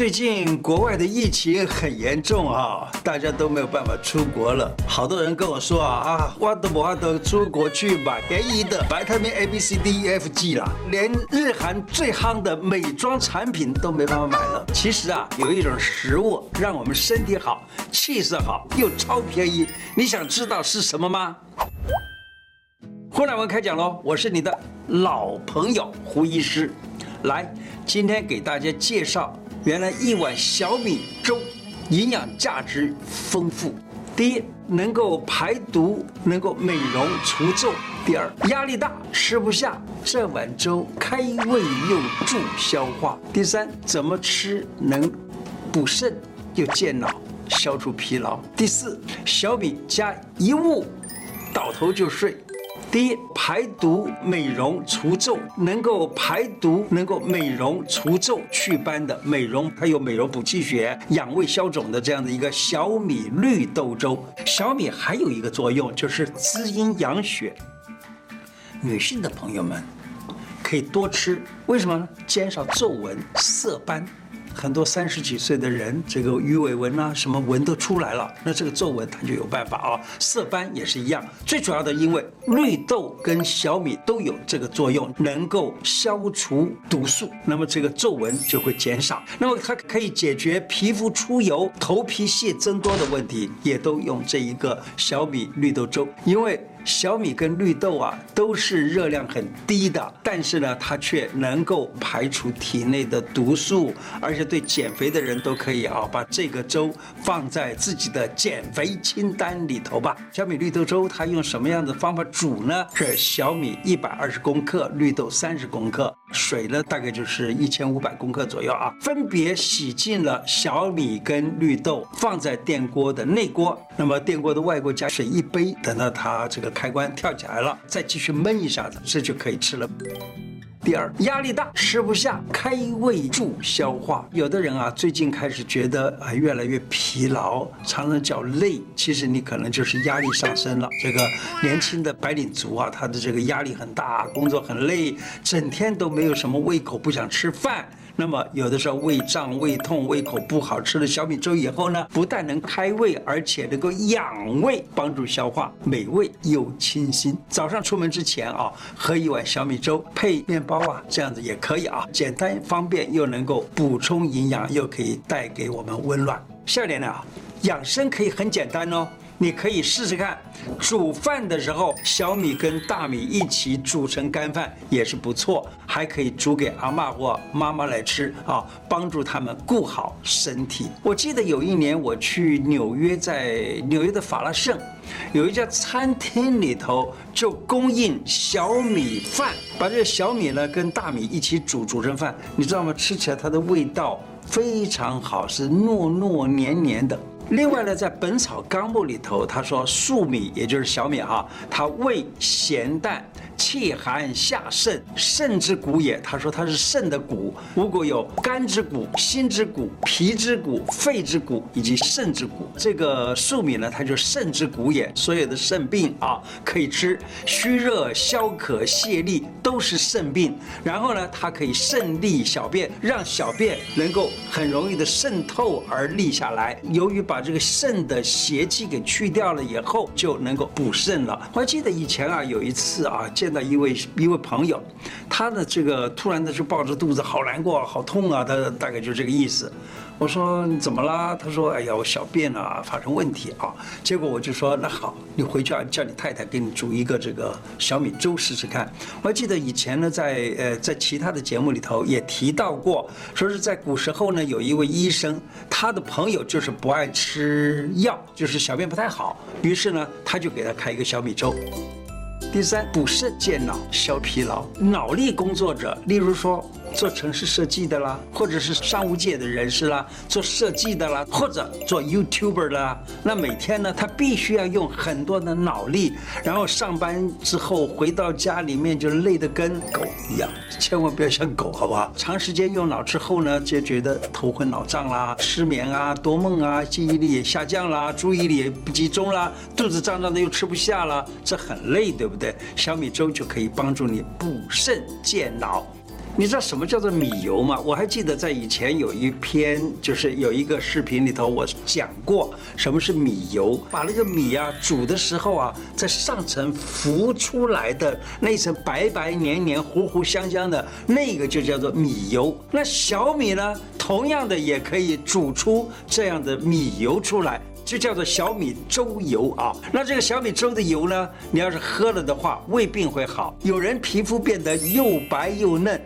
最近国外的疫情很严重啊，大家都没有办法出国了。好多人跟我说啊啊，我都不得出国去买便宜的维他命 A、B、C、D、E、F、G 啦，连日韩最夯的美妆产品都没办法买了。其实啊，有一种食物让我们身体好、气色好又超便宜，你想知道是什么吗？胡乃文开讲喽，我是你的老朋友胡医师。来，今天给大家介绍，原来一碗小米粥，营养价值丰富。第一，能够排毒，能够美容除皱；第二，压力大吃不下，这碗粥开胃又助消化；第三，怎么吃能补肾又健脑，消除疲劳；第四，小米加一物，倒头就睡。第一，排毒、美容、除皱，能够排毒、能够美容、除皱、祛斑的美容，还有美容补气血、养胃消肿的这样的一个小米绿豆粥。小米还有一个作用，就是滋阴养血。女性的朋友们可以多吃，为什么呢？减少皱纹、色斑。很多三十几岁的人，这个鱼尾纹啊，什么纹都出来了，那这个皱纹它就有办法啊。色斑也是一样，最主要的，因为绿豆跟小米都有这个作用，能够消除毒素，那么这个皱纹就会减少。那么它可以解决皮肤出油、头皮屑增多的问题，也都用这一个小米绿豆粥，因为。小米跟绿豆啊，都是热量很低的，但是呢，它却能够排除体内的毒素，而且对减肥的人都可以啊，把这个粥放在自己的减肥清单里头吧。小米绿豆粥它用什么样的方法煮呢？是小米一百二十公克，绿豆三十公克。水呢，大概就是一千五百公克左右啊。分别洗净了小米跟绿豆，放在电锅的内锅。那么电锅的外锅加水一杯，等到它这个开关跳起来了，再继续焖一下子，这就可以吃了。第二，压力大吃不下，开胃助消化。有的人啊，最近开始觉得啊越来越疲劳，常常叫累，其实你可能就是压力上升了。这个年轻的白领族啊，他的这个压力很大，工作很累，整天都没有什么胃口，不想吃饭。那么有的时候胃胀、胃痛、胃口不好，吃了小米粥以后呢，不但能开胃，而且能够养胃，帮助消化，美味又清新。早上出门之前啊，喝一碗小米粥配面包啊，这样子也可以啊，简单方便又能够补充营养，又可以带给我们温暖。下面呢，养生可以很简单哦。你可以试试看，煮饭的时候，小米跟大米一起煮成干饭也是不错，还可以煮给阿嬷或妈妈来吃啊，帮助他们顾好身体。我记得有一年我去纽约，在纽约的法拉盛，有一家餐厅里头就供应小米饭，把这个小米呢跟大米一起煮煮成饭，你知道吗？吃起来它的味道非常好，是糯糯黏黏的。另外呢，在《本草纲目》里头，他说粟米也就是小米哈，它味咸淡。气寒下肾，肾之谷也。他说它是肾的谷，五谷有肝之谷、心之谷、脾之谷、肺之谷以及肾之谷。这个粟米呢，它就肾之谷也。所有的肾病啊，可以吃，虚热、消渴、泻痢都是肾病。然后呢，它可以渗利小便，让小便能够很容易的渗透而利下来。由于把这个肾的邪气给去掉了以后，就能够补肾了。我还记得以前啊，有一次啊，见。的一位一位朋友，他的这个突然的就抱着肚子，好难过，好痛啊！他大概就这个意思。我说你怎么啦？他说：哎呀，我小便啊发生问题啊。结果我就说那好，你回去啊，叫你太太给你煮一个这个小米粥试试看。我还记得以前呢，在呃在其他的节目里头也提到过，说是在古时候呢，有一位医生，他的朋友就是不爱吃药，就是小便不太好，于是呢，他就给他开一个小米粥。第三，补肾健脑、消疲劳。脑力工作者，例如说做城市设计的啦，或者是商务界的人士啦，做设计的啦，或者做 YouTuber 的啦，那每天呢，他必须要用很多的脑力，然后上班之后回到家里面就累得跟狗一样，千万不要像狗，好不好？长时间用脑之后呢，就觉得头昏脑胀啦、失眠啊、多梦啊、记忆力也下降啦、注意力也不集中啦、肚子胀胀的又吃不下了，这很累，对不对？对，小米粥就可以帮助你补肾健脑。你知道什么叫做米油吗？我还记得在以前有一篇，就是有一个视频里头，我讲过什么是米油。把那个米啊煮的时候啊，在上层浮出来的那一层白白黏黏、糊糊香香的那个就叫做米油。那小米呢，同样的也可以煮出这样的米油出来，就叫做小米粥油啊。那这个小米粥的油呢，你要是喝了的话，胃病会好，有人皮肤变得又白又嫩。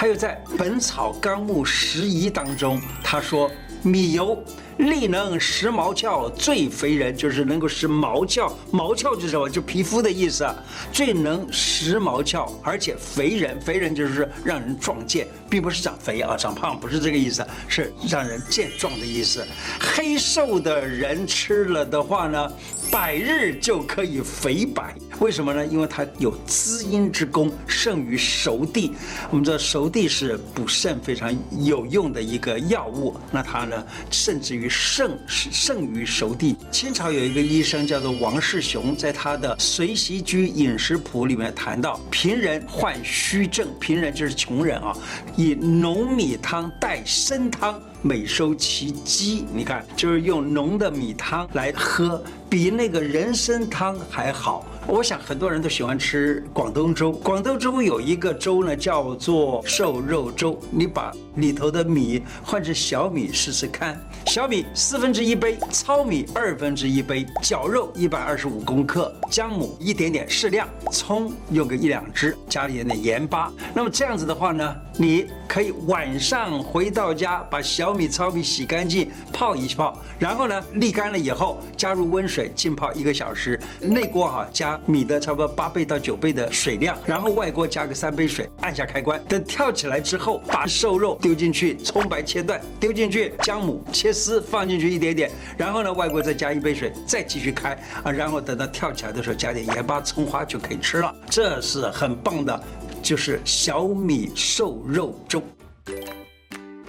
还有在《本草纲目拾遗》当中，他说米油力能食毛俏，最肥人，就是能够食毛俏。毛俏就是什么？就皮肤的意思。最能食毛俏，而且肥人，肥人就是让人壮健，并不是长肥啊，长胖不是这个意思，是让人健壮的意思。黑瘦的人吃了的话呢，百日就可以肥白。为什么呢？因为它有滋阴之功，胜于熟地。我们知道熟地是补肾非常有用的一个药物，那它呢，甚至于胜胜于熟地。清朝有一个医生叫做王世雄，在他的《随习居饮食谱》里面谈到，贫人患虚症，贫人就是穷人啊，以浓米汤代参汤。每收其饥，你看，就是用浓的米汤来喝，比那个人参汤还好。我想很多人都喜欢吃广东粥，广东粥有一个粥呢，叫做瘦肉粥。你把里头的米换成小米试试看，小米四分之一杯，糙米二分之一杯，绞肉一百二十五公克，姜母一点点适量，葱用个一两支，加一点点盐巴。那么这样子的话呢，你可以晚上回到家把小米、糙米洗干净，泡一泡，然后呢，沥干了以后，加入温水浸泡一个小时。内锅哈加米的差不多八倍到九倍的水量，然后外锅加个三杯水，按下开关。等跳起来之后，把瘦肉丢进去，葱白切断丢进去，姜母切丝放进去一点点，然后呢，外锅再加一杯水，再继续开啊，然后等到跳起来的时候加点盐巴、葱花就可以吃了。这是很棒的，就是小米瘦肉粥。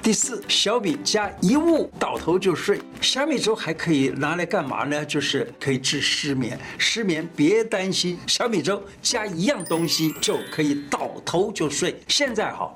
第四，小米加一物倒头就睡。小米粥还可以拿来干嘛呢？就是可以治失眠。失眠别担心，小米粥加一样东西就可以倒头就睡。现在哈，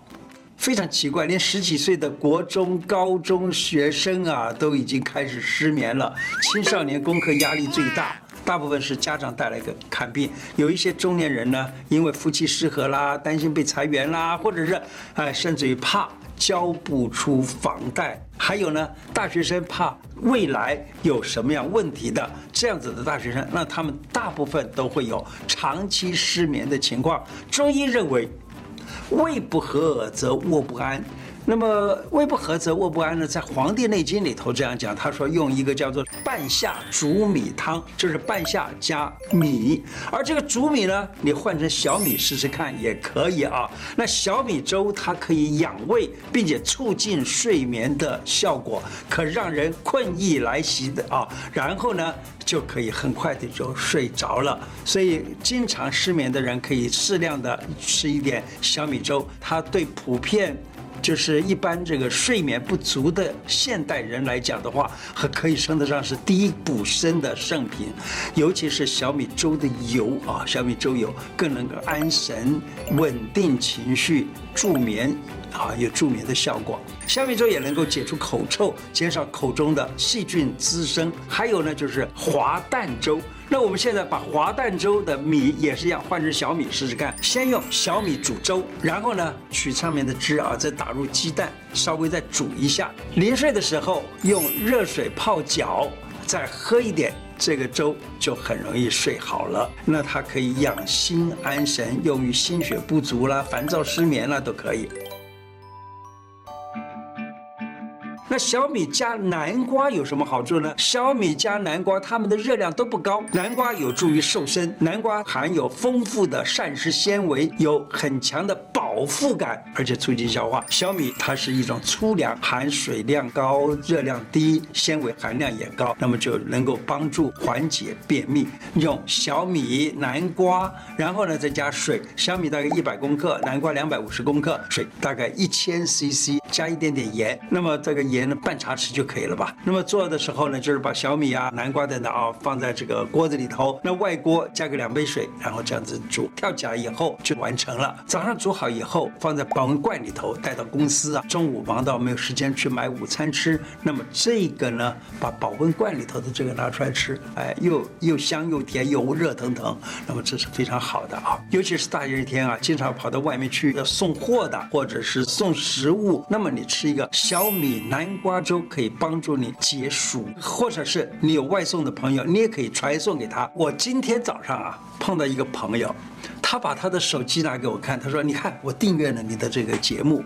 非常奇怪，连十几岁的国中、高中学生啊，都已经开始失眠了。青少年功课压力最大，大部分是家长带来的看病。有一些中年人呢，因为夫妻失和啦，担心被裁员啦，或者是哎，甚至于怕。交不出房贷，还有呢，大学生怕未来有什么样问题的这样子的大学生，那他们大部分都会有长期失眠的情况。中医认为，胃不和则卧不安。那么胃不和则卧不安呢？在《黄帝内经》里头这样讲，他说用一个叫做半夏煮米汤，就是半夏加米，而这个煮米呢，你换成小米试试看也可以啊。那小米粥它可以养胃，并且促进睡眠的效果，可让人困意来袭的啊，然后呢就可以很快的就睡着了。所以经常失眠的人可以适量的吃一点小米粥，它对普遍。就是一般这个睡眠不足的现代人来讲的话，还可以称得上是第一补身的圣品，尤其是小米粥的油啊，小米粥油更能够安神、稳定情绪、助眠啊，有助眠的效果。小米粥也能够解除口臭，减少口中的细菌滋生。还有呢，就是滑蛋粥。那我们现在把滑蛋粥的米也是一样换成小米试试看。先用小米煮粥，然后呢取上面的汁啊，再打入鸡蛋，稍微再煮一下。临睡的时候用热水泡脚，再喝一点，这个粥就很容易睡好了。那它可以养心安神，用于心血不足啦、烦躁失眠啦都可以。那小米加南瓜有什么好处呢？小米加南瓜，它们的热量都不高。南瓜有助于瘦身，南瓜含有丰富的膳食纤维，有很强的饱腹感，而且促进消化。小米它是一种粗粮，含水量高，热量低，纤维含量也高，那么就能够帮助缓解便秘。用小米、南瓜，然后呢再加水，小米大概一百公克，南瓜两百五十公克，水大概一千 CC，加一点点盐。那么这个盐呢，半茶匙就可以了吧？那么做的时候呢，就是把小米啊、南瓜等等啊放在这个锅子里头，那外锅加个两杯水，然后这样子煮，跳起来以后就完成了。早上煮好以后，放在保温罐里头带到公司啊。中午忙到没有时间去买午餐吃，那么这个呢，把保温罐里头的这个拿出来吃，哎，又又香又甜又热腾腾，那么这是非常好的啊。尤其是大热天啊，经常跑到外面去要送货的，或者是送食物，那么你吃一个小米南瓜粥可以帮助你解暑，或者是你有外送的朋友，你也可以传送给他。我今天早上啊碰到一个朋友，他把他的手机拿给我看，他说：“你看，我订阅了你的这个节目。”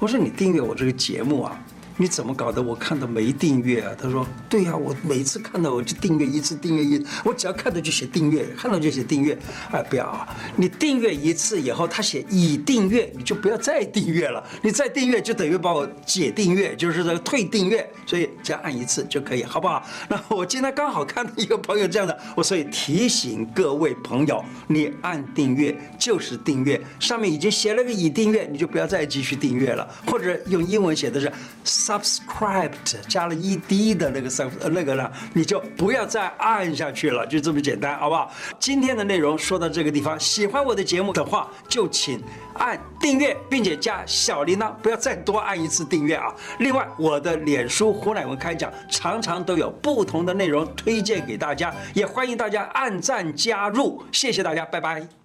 我说：“你订阅我这个节目啊？”你怎么搞的？我看到没订阅啊？他说：“对呀，我每次看到我就订阅一次，订阅一，我只要看到就写订阅，看到就写订阅。哎，不要啊！你订阅一次以后，他写已订阅，你就不要再订阅了。你再订阅就等于把我解订阅，就是这个退订阅。所以只要按一次就可以，好不好？那我今天刚好看到一个朋友这样的，我所以提醒各位朋友，你按订阅就是订阅，上面已经写了个已订阅，你就不要再继续订阅了，或者用英文写的是。” Subscribed 加了 ed 的那个 sub 那个呢，你就不要再按下去了，就这么简单，好不好？今天的内容说到这个地方，喜欢我的节目的话，就请按订阅，并且加小铃铛，不要再多按一次订阅啊。另外，我的脸书胡乃文开讲常常都有不同的内容推荐给大家，也欢迎大家按赞加入，谢谢大家，拜拜。